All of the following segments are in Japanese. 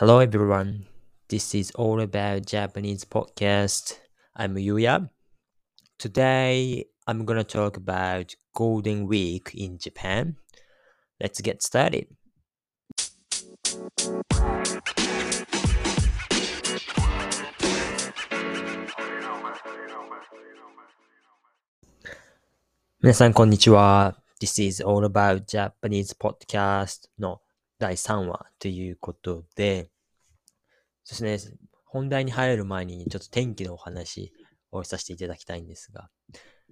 Hello everyone. This is all about Japanese podcast. I'm Yuya. Today I'm going to talk about Golden Week in Japan. Let's get started. Minasan konnichiwa. This is all about Japanese podcast. No. 第3話ということで、そうですね、本題に入る前にちょっと天気のお話をさせていただきたいんですが、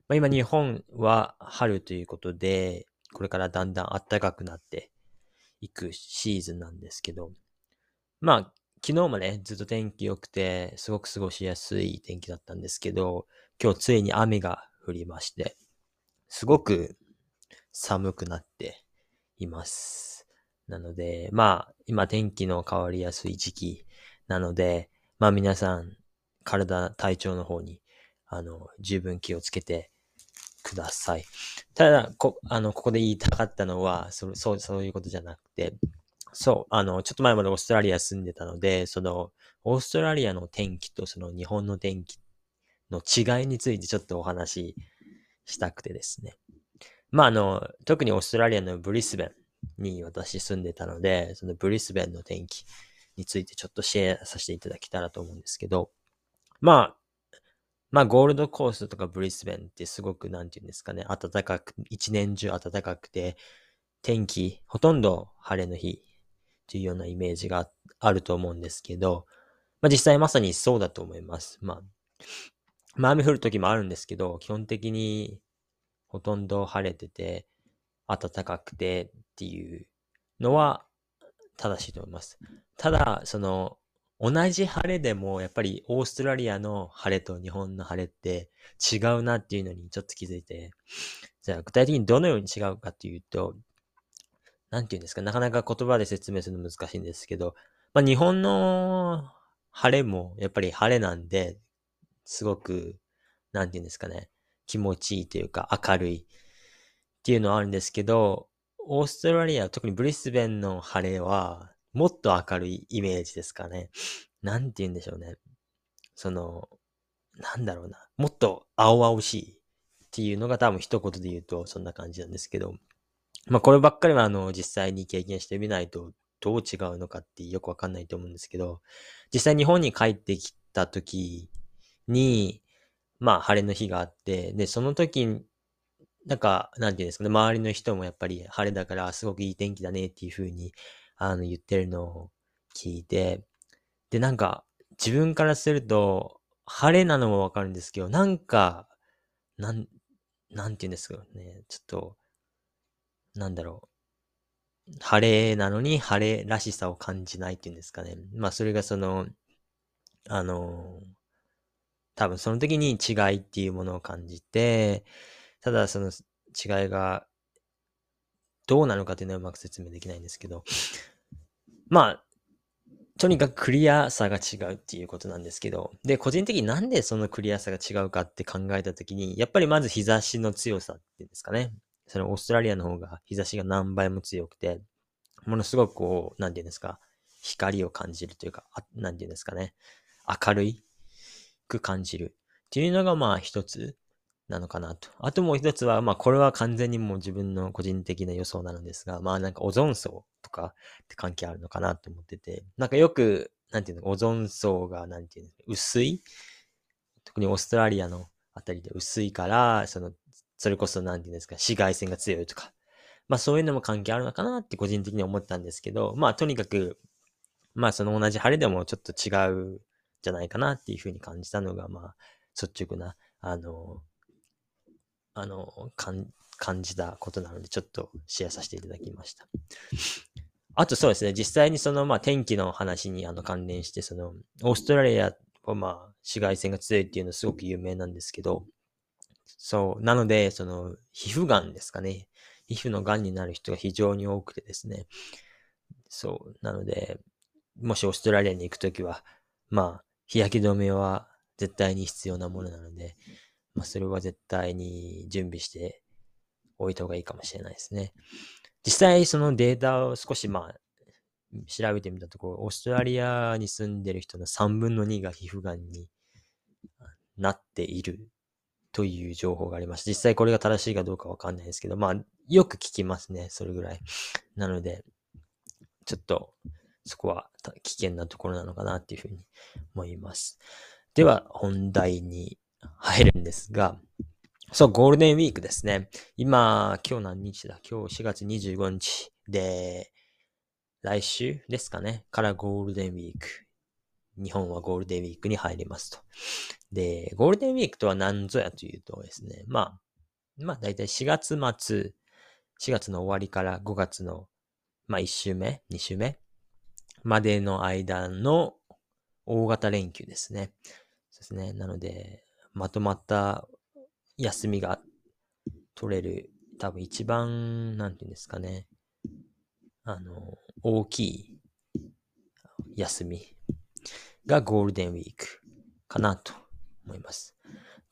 まあ、今日本は春ということで、これからだんだん暖かくなっていくシーズンなんですけど、まあ、昨日もね、ずっと天気良くて、すごく過ごしやすい天気だったんですけど、今日ついに雨が降りまして、すごく寒くなっています。なので、まあ、今天気の変わりやすい時期なので、まあ皆さん、体、体調の方に、あの、十分気をつけてください。ただ、こ、あの、ここで言いたかったのは、そそう、そういうことじゃなくて、そう、あの、ちょっと前までオーストラリア住んでたので、その、オーストラリアの天気とその日本の天気の違いについてちょっとお話ししたくてですね。まあ、あの、特にオーストラリアのブリスベンに私住んでたので、そのブリスベンの天気についてちょっとシェアさせていただけたらと思うんですけど、まあ、まあ、ゴールドコーストとかブリスベンってすごく、なんていうんですかね、暖かく、一年中暖かくて、天気、ほとんど晴れの日というようなイメージがあると思うんですけど、まあ実際まさにそうだと思います。まあ、まあ雨降る時もあるんですけど、基本的にほとんど晴れてて、暖かくてっていうのは正しいと思います。ただ、その、同じ晴れでも、やっぱりオーストラリアの晴れと日本の晴れって違うなっていうのにちょっと気づいて、じゃあ具体的にどのように違うかっていうと、なんていうんですか、なかなか言葉で説明するの難しいんですけど、まあ日本の晴れもやっぱり晴れなんで、すごく、なんていうんですかね、気持ちいいというか明るいっていうのはあるんですけど、オーストラリア、特にブリスベンの晴れは、もっと明るいイメージですかね。なんて言うんでしょうね。その、なんだろうな。もっと青々しいっていうのが多分一言で言うとそんな感じなんですけど。まあこればっかりはあの実際に経験してみないとどう違うのかってよくわかんないと思うんですけど、実際日本に帰ってきた時に、まあ晴れの日があって、で、その時、なんか、なんていうんですかね、周りの人もやっぱり晴れだからすごくいい天気だねっていう風にあの、言ってるのを聞いて、で、なんか、自分からすると、晴れなのもわかるんですけど、なんか、なん、なんて言うんですかね、ちょっと、なんだろう。晴れなのに晴れらしさを感じないっていうんですかね。まあ、それがその、あの、多分その時に違いっていうものを感じて、ただその違いがどうなのかっていうのはうまく説明できないんですけど、まあ、とにかくクリアさが違うっていうことなんですけど、で、個人的になんでそのクリアさが違うかって考えたときに、やっぱりまず日差しの強さっていうんですかね。そのオーストラリアの方が日差しが何倍も強くて、ものすごくこう、なんていうんですか、光を感じるというか、あなんていうんですかね、明るいく感じるっていうのがまあ一つなのかなと。あともう一つは、まあこれは完全にもう自分の個人的な予想なのですが、まあなんかオゾン層とかって関係あるのかなと思ってて、なんかよく、なんていうの、オゾン層が、なんていうの、薄い？特にオーストラリアのあたりで薄いから、その、それこそなんていうんですか、紫外線が強いとか、まあそういうのも関係あるのかなって個人的に思ったんですけど、まあとにかく、まあその同じ晴れでもちょっと違うじゃないかなっていうふうに感じたのが、まあ率直な、あの、あの、感じたことなので、ちょっとシェアさせていただきました。あとそうですね、実際にその、まあ、天気の話にあの関連して、その、オーストラリアはまあ、紫外線が強いっていうのはすごく有名なんですけど、そう、なので、その、皮膚がんですかね。皮膚のがんになる人が非常に多くてですね。そう、なので、もしオーストラリアに行くときは、まあ、日焼け止めは絶対に必要なものなので、まあ、それは絶対に準備しておいた方がいいかもしれないですね。実際そのデータを少しまあ調べてみたところ、オーストラリアに住んでる人の3分の2が皮膚がんになっているという情報がありました。実際これが正しいかどうかわかんないですけど、まあ、よく聞きますね、それぐらい。なので、ちょっと、そこは危険なところなのかなっていうふうに思います。では、本題に入るんですが、そう、ゴールデンウィークですね。今、今日何日だ？今日4月25日で、来週ですかね？からゴールデンウィーク。日本はゴールデンウィークに入りますと。で、ゴールデンウィークとは何ぞやというとですね、まあ、まあ大体4月末、4月の終わりから5月の、まあ1週目、2週目までの間の大型連休ですね。そうですね。なので、まとまった休みが取れる、多分一番、なんていうんですかね。あの、大きい休みがゴールデンウィークかなと思います。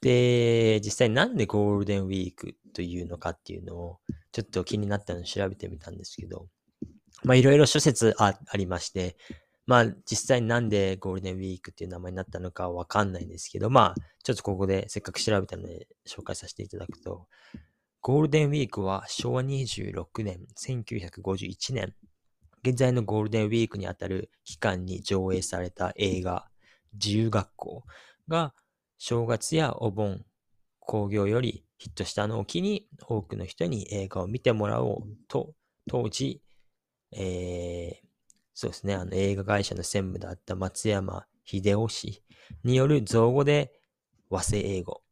で、実際なんでゴールデンウィークというのかっていうのをちょっと気になったので調べてみたんですけど、まあいろいろ諸説ありまして、まあ実際なんでゴールデンウィークっていう名前になったのかわかんないんですけど、まあちょっとここでせっかく調べたので紹介させていただくと、ゴールデンウィークは昭和26年、1951年、現在のゴールデンウィークにあたる期間に上映された映画、自由学校が正月やお盆、興行よりヒットしたのを機に多くの人に映画を見てもらおうと、当時、えー、そうですね、あの映画会社の専務だった松山秀夫氏による造語で和製英語。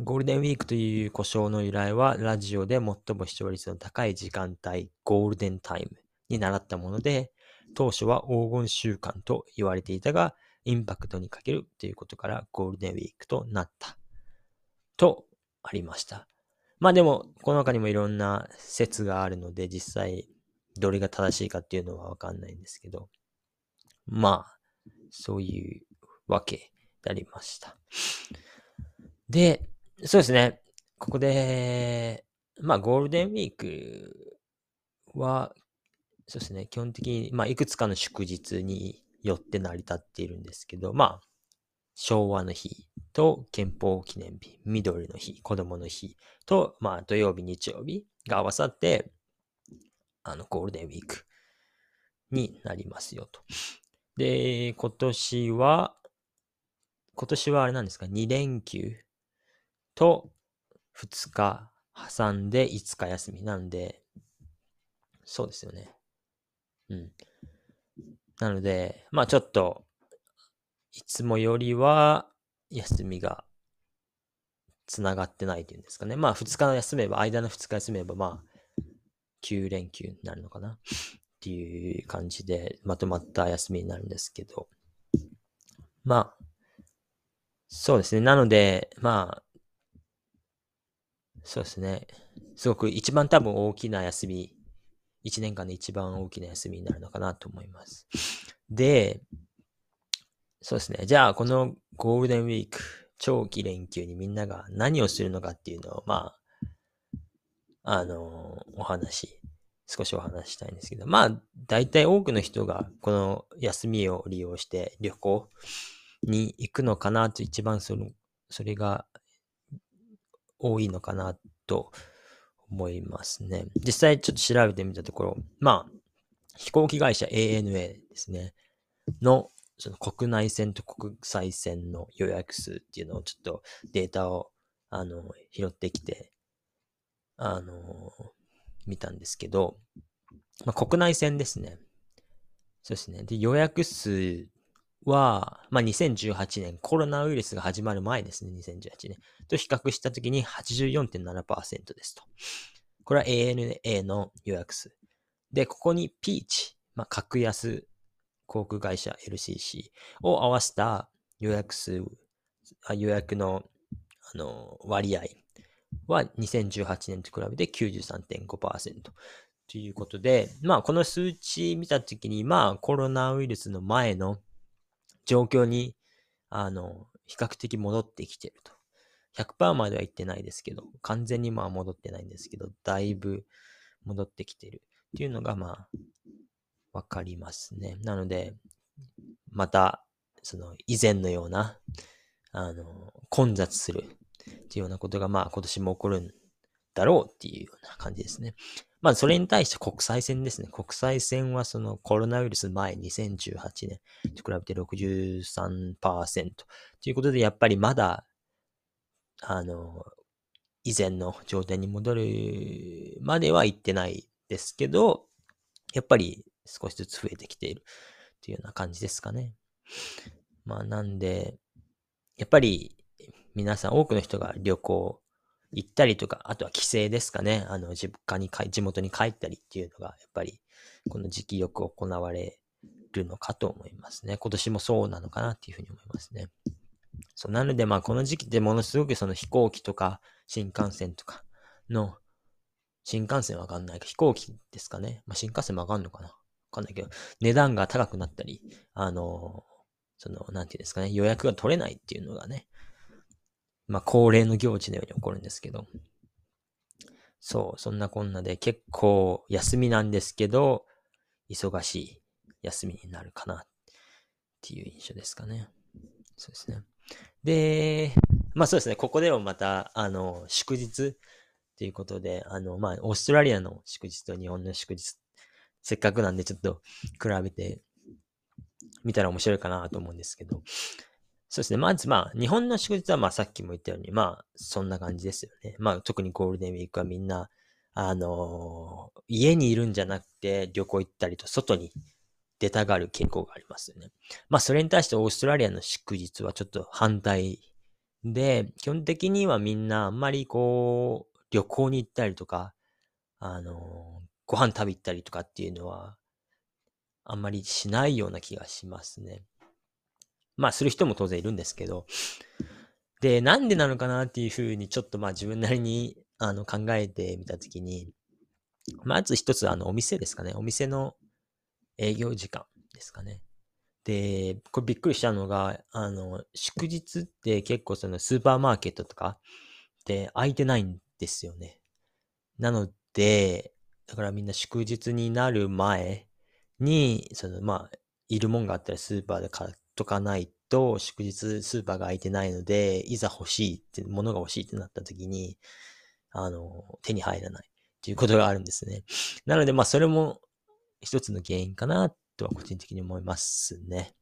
ゴールデンウィークという故障の由来は、ラジオで最も視聴率の高い時間帯、ゴールデンタイムに習ったもので、当初は黄金週間と言われていたが、インパクトに欠けるということからゴールデンウィークとなった。とありました。まあでも、この中にもいろんな説があるので、実際どれが正しいかっていうのはわかんないんですけど、まあ、そういうわけでありました。で、そうですね。ここで、まあ、ゴールデンウィークは、そうですね。基本的に、まあ、いくつかの祝日によって成り立っているんですけど、まあ、昭和の日と憲法記念日、緑の日、子供の日と、まあ、土曜日、日曜日が合わさって、あの、ゴールデンウィークになりますよと。で、今年は、今年はあれなんですか、2連休と2日挟んで5日休みなんで、そうですよね。うん。なので、まあちょっと、いつもよりは休みがつながってないというんですかね。まあ2日休めば、間の2日休めば、まあ9連休になるのかな？っていう感じでまとまった休みになるんですけど。まあ、そうですね。なので、まあ、そうですね。すごく一番多分大きな休み、一年間で一番大きな休みになるのかなと思います。で、そうですね。じゃあ、このゴールデンウィーク、長期連休にみんなが何をするのかっていうのを、まあ、あの、お話、少しお話したいんですけど、まあ、大体多くの人がこの休みを利用して旅行に行くのかなと一番その、それが多いのかなと思いますね。実際ちょっと調べてみたところ、まあ、飛行機会社 ANA ですね、のその国内線と国際線の予約数っていうのをちょっとデータをあの拾ってきてあの、見たんですけど、まあ、国内線ですね。そうですね。で、予約数は、まあ、2018年、コロナウイルスが始まる前ですね、2018年。と比較したときに84.7%ですと。これは ANA の予約数。で、ここにピーチ、まあ、格安航空会社 LCC を合わせた予約数、予約のあの割合は2018年と比べて93.5%ということで、まあこの数値見たときに、まあコロナウイルスの前の状況に、あの、比較的戻ってきてると。100%までは言ってないですけど、完全にまあ戻ってないんですけど、だいぶ戻ってきてるっていうのがまあ、わかりますね。なので、また、その以前のような、あの、混雑するっていうようなことが、まあ今年も起こるんだろうっていうような感じですね。まあそれに対して国際線ですね。国際線はそのコロナウイルス前2018年と比べて63%ということで、やっぱりまだ、あの、以前の状態に戻るまでは行ってないですけど、やっぱり少しずつ増えてきているというような感じですかね。まあなんで、やっぱり皆さん多くの人が旅行行ったりとか、あとは帰省ですかね。あの、実家に帰地元に帰ったりっていうのが、やっぱりこの時期よく行われるのかと思いますね。今年もそうなのかなっていうふうに思いますね。そう、なのでまあこの時期ってものすごくその飛行機とか新幹線とかの、新幹線わかんないけど、飛行機ですかね。まあ新幹線もわかんのかなわかんないけど、値段が高くなったり、あの、その、なんていうんですかね、予約が取れないっていうのがね、まあ恒例の行事のように起こるんですけど、そう、そんなこんなで結構休みなんですけど、忙しい休みになるかなっていう印象ですかね。そうですね。で、まあそうですね、ここでもまた、あの、祝日ということで、あの、まあ、オーストラリアの祝日と日本の祝日、せっかくなんでちょっと比べてみたら面白いかなと思うんですけど、そうですね。まずまあ、日本の祝日はまあさっきも言ったように、まあ、そんな感じですよね。まあ、特にゴールデンウィークはみんな、あのー、家にいるんじゃなくて旅行行ったりと外に出たがる傾向がありますよね。まあ、それに対してオーストラリアの祝日はちょっと反対で、基本的にはみんなあんまりこう、旅行に行ったりとか、あの、ご飯食べ行ったりとかっていうのは、あんまりしないような気がしますね。まあ、する人も当然いるんですけど、で、なんでなのかなっていうふうに、ちょっとまあ自分なりに、あの、考えてみたときに、まず一つ、あの、お店ですかね。お店の営業時間ですかね。で、これびっくりしたのが、あの、祝日って結構そのスーパーマーケットとかって空いてないんですよね。なので、だからみんな祝日になる前に、そのまあ、いるもんがあったらスーパーで買っとかないと、祝日スーパーが空いてないので、いざ欲しいって、物が欲しいってなった時に、あの、手に入らないっていうことがあるんですね。なので、まあ、それも一つの原因かなとは個人的に思いますね。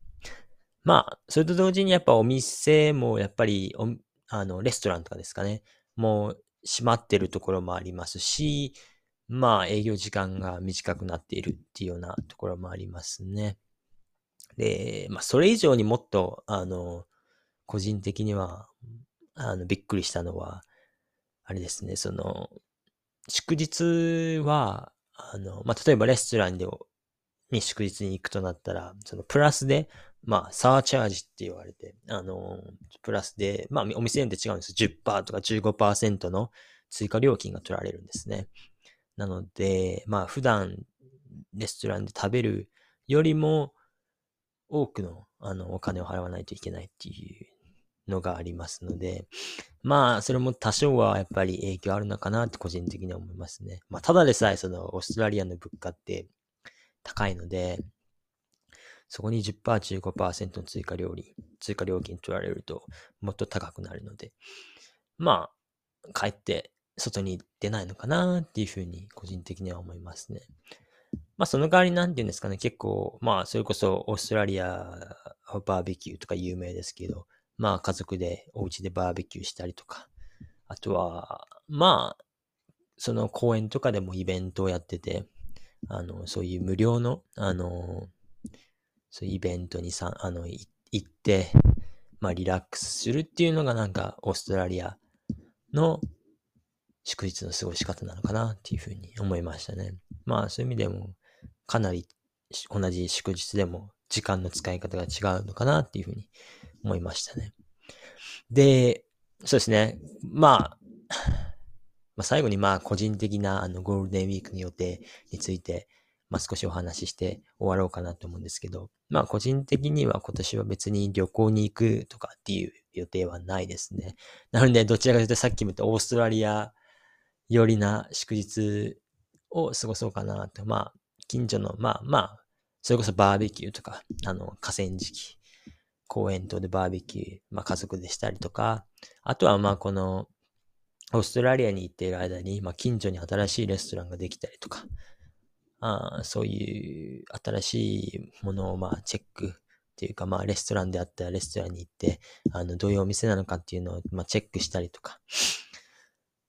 まあ、それと同時にやっぱお店もやっぱりあの、レストランとかですかね。もう閉まってるところもありますし、まあ営業時間が短くなっているっていうようなところもありますね。で、まあそれ以上にもっと、あの、個人的には、あの、びっくりしたのは、あれですね、その、祝日は、あの、まあ、例えばレストランでに祝日に行くとなったら、そのプラスで、まあ、サーチャージって言われて、あの、プラスで、まあ、お店によって違うんです。10%とか15%の追加料金が取られるんですね。なので、まあ、普段レストランで食べるよりも多くの、あの、お金を払わないといけないっていうのがありますので、まあ、それも多少はやっぱり影響あるのかなって個人的には思いますね。まあ、ただでさえそのオーストラリアの物価って高いので、そこに10%、15%の追加料理、追加料金取られるともっと高くなるので、まあ、帰って外に出ないのかなっていうふうに個人的には思いますね。まあその代わりなんて言うんですかね、結構、まあそれこそオーストラリアバーベキューとか有名ですけど、まあ家族でお家でバーベキューしたりとか、あとは、まあ、その公園とかでもイベントをやってて、あの、そういう無料の、あの、そういうイベントにさ、あの、行って、まあ、リラックスするっていうのがなんか、オーストラリアの祝日の過ごし方なのかなっていうふうに思いましたね。まあ、そういう意味でも、かなり同じ祝日でも時間の使い方が違うのかなっていうふうに思いましたね。で、そうですね。まあ、まあ、最後にまあ個人的なあのゴールデンウィークの予定について、まあ、少しお話しして終わろうかなと思うんですけど、まあ個人的には今年は別に旅行に行くとかっていう予定はないですね。なのでどちらかというとさっきも言ったオーストラリア寄りな祝日を過ごそうかなと。まあ近所の、まあまあ、それこそバーベキューとか、あの、河川敷、公園等でバーベキュー、まあ家族でしたりとか、あとはまあこの、オーストラリアに行っている間に、まあ近所に新しいレストランができたりとか、あそういう新しいものをまあチェックっていうか、まあレストランであったらレストランに行って、あの、どういうお店なのかっていうのをまあチェックしたりとか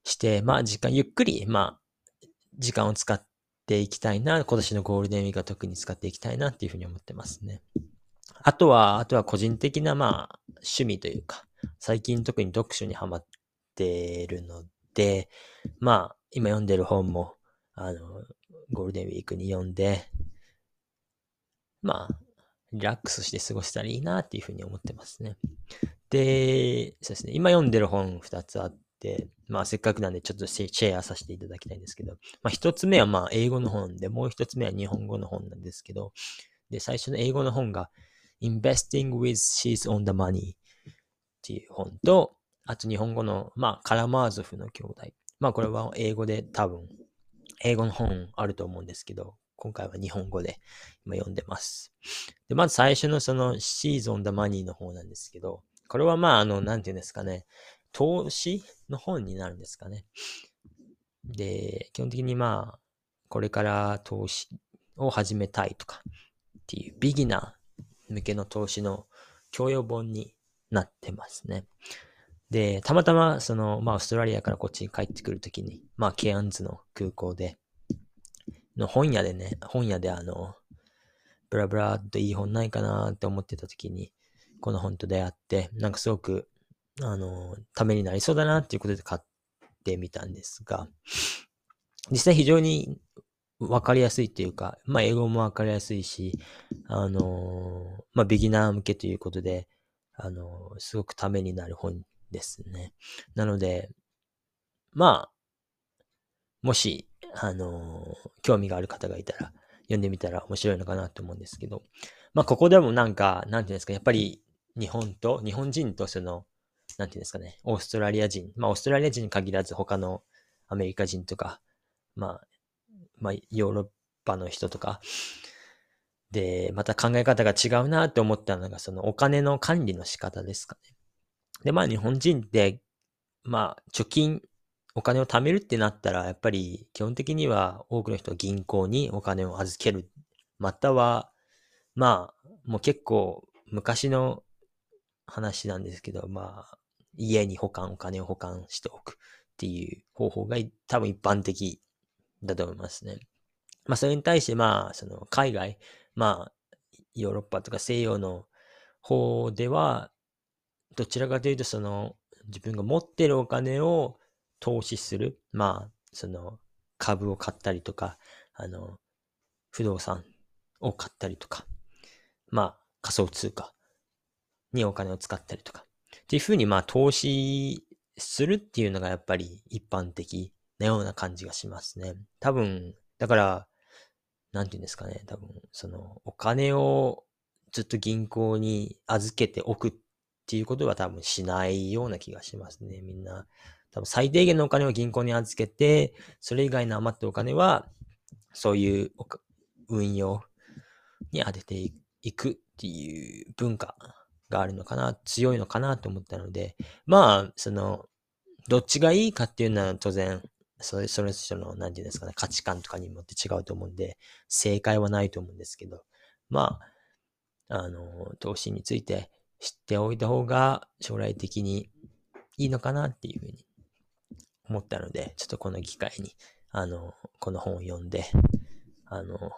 して、まあ時間、ゆっくり、まあ、時間を使っていきたいな、今年のゴールデンウィークは特に使っていきたいなっていうふうに思ってますね。あとは、あとは個人的なまあ趣味というか、最近特に読書にハマってるので、まあ今読んでる本も、あの、ゴールデンウィークに読んで、まあ、リラックスして過ごせたらいいなっていうふうに思ってますね。で、そうですね、今読んでる本2つあってて、まあせっかくなんでちょっとシェアさせていただきたいんですけど、まあ1つ目はまあ英語の本で、もう1つ目は日本語の本なんですけど、で、最初の英語の本が Investing with She's on the Money っていう本と、あと日本語の、まあカラマーゾフの兄弟。まあこれは英語で多分英語の本あると思うんですけど、今回は日本語で今読んでます。で、まず最初のその She's on the Money の方なんですけど、これはまあ、あの、なんていうんですかね、投資の本になるんですかね。で、基本的にまあ、これから投資を始めたいとかっていうビギナー向けの投資の教養本になってますね。で、たまたま、その、まあ、オーストラリアからこっちに帰ってくるときに、まあ、ケアンズの空港で、の本屋でね、本屋であの、ブラブラっといい本ないかなって思ってたときに、この本と出会って、なんかすごく、あの、ためになりそうだなっていうことで買ってみたんですが、実際非常にわかりやすいっていうか、まあ、英語もわかりやすいし、あの、まあ、ビギナー向けということで、あの、すごくためになる本ですね。なので、まあ、もし、あの興味がある方がいたら、読んでみたら面白いのかなと思うんですけど、まあ、ここでもなんか、なんていうんですか、やっぱり日本と、日本人とその、なんていうんですかね、オーストラリア人、まあ、オーストラリア人に限らず他のアメリカ人とか、まあ、まあ、ヨーロッパの人とか、で、また考え方が違うなって思ったのが、そのお金の管理の仕方ですかね。で、まあ日本人って、まあ貯金、お金を貯めるってなったら、やっぱり基本的には多くの人は銀行にお金を預ける。または、まあ、もう結構昔の話なんですけど、まあ、家に保管、お金を保管しておくっていう方法が多分一般的だと思いますね。まあ、それに対して、まあ、その海外、まあ、ヨーロッパとか西洋の方では、どちらかというと、その、自分が持ってるお金を投資する。まあ、その、株を買ったりとか、あの、不動産を買ったりとか、まあ、仮想通貨にお金を使ったりとか。っていうふうに、まあ、投資するっていうのがやっぱり一般的なような感じがしますね。多分、だから、なんていうんですかね。多分、その、お金をずっと銀行に預けておくっていうことは多分しないような気がしますね。みんな。多分最低限のお金を銀行に預けて、それ以外の余ったお金は、そういう運用に当てていくっていう文化があるのかな、強いのかなと思ったので、まあ、その、どっちがいいかっていうのは当然、それ、それぞれの、なんていうんですかね、価値観とかにもって違うと思うんで、正解はないと思うんですけど、まあ、あの、投資について知っておいた方が将来的にいいのかなっていうふうに思ったので、ちょっとこの機会に、あの、この本を読んで、あの、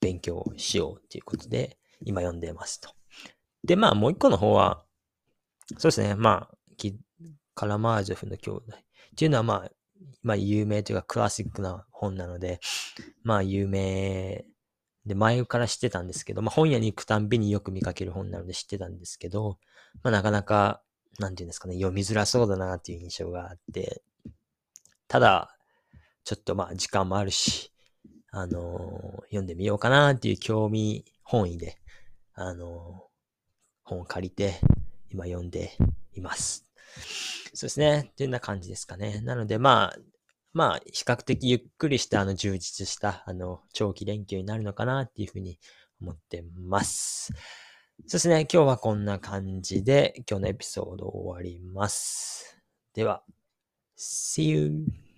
勉強しようっていうことで、今読んでますと。で、まあ、もう一個の方は、そうですね、まあ、カラマージョフの兄弟。っていうのは、まあ、まあ、有名というかクラシックな本なので、まあ、有名で、前から知ってたんですけど、まあ本屋に行くたんびによく見かける本なので知ってたんですけど、まあなかなか、なんていうんですかね、読みづらそうだなっていう印象があって、ただ、ちょっとまあ時間もあるし、あのー、読んでみようかなっていう興味本位で、あのー、本を借りて、今読んでいます。そうですね。っていうような感じですかね。なのでまあ、まあ、比較的ゆっくりしたあの充実したあの長期連休になるのかなっていうふうに思ってます。そうですね。今日はこんな感じで今日のエピソード終わります。では、See you!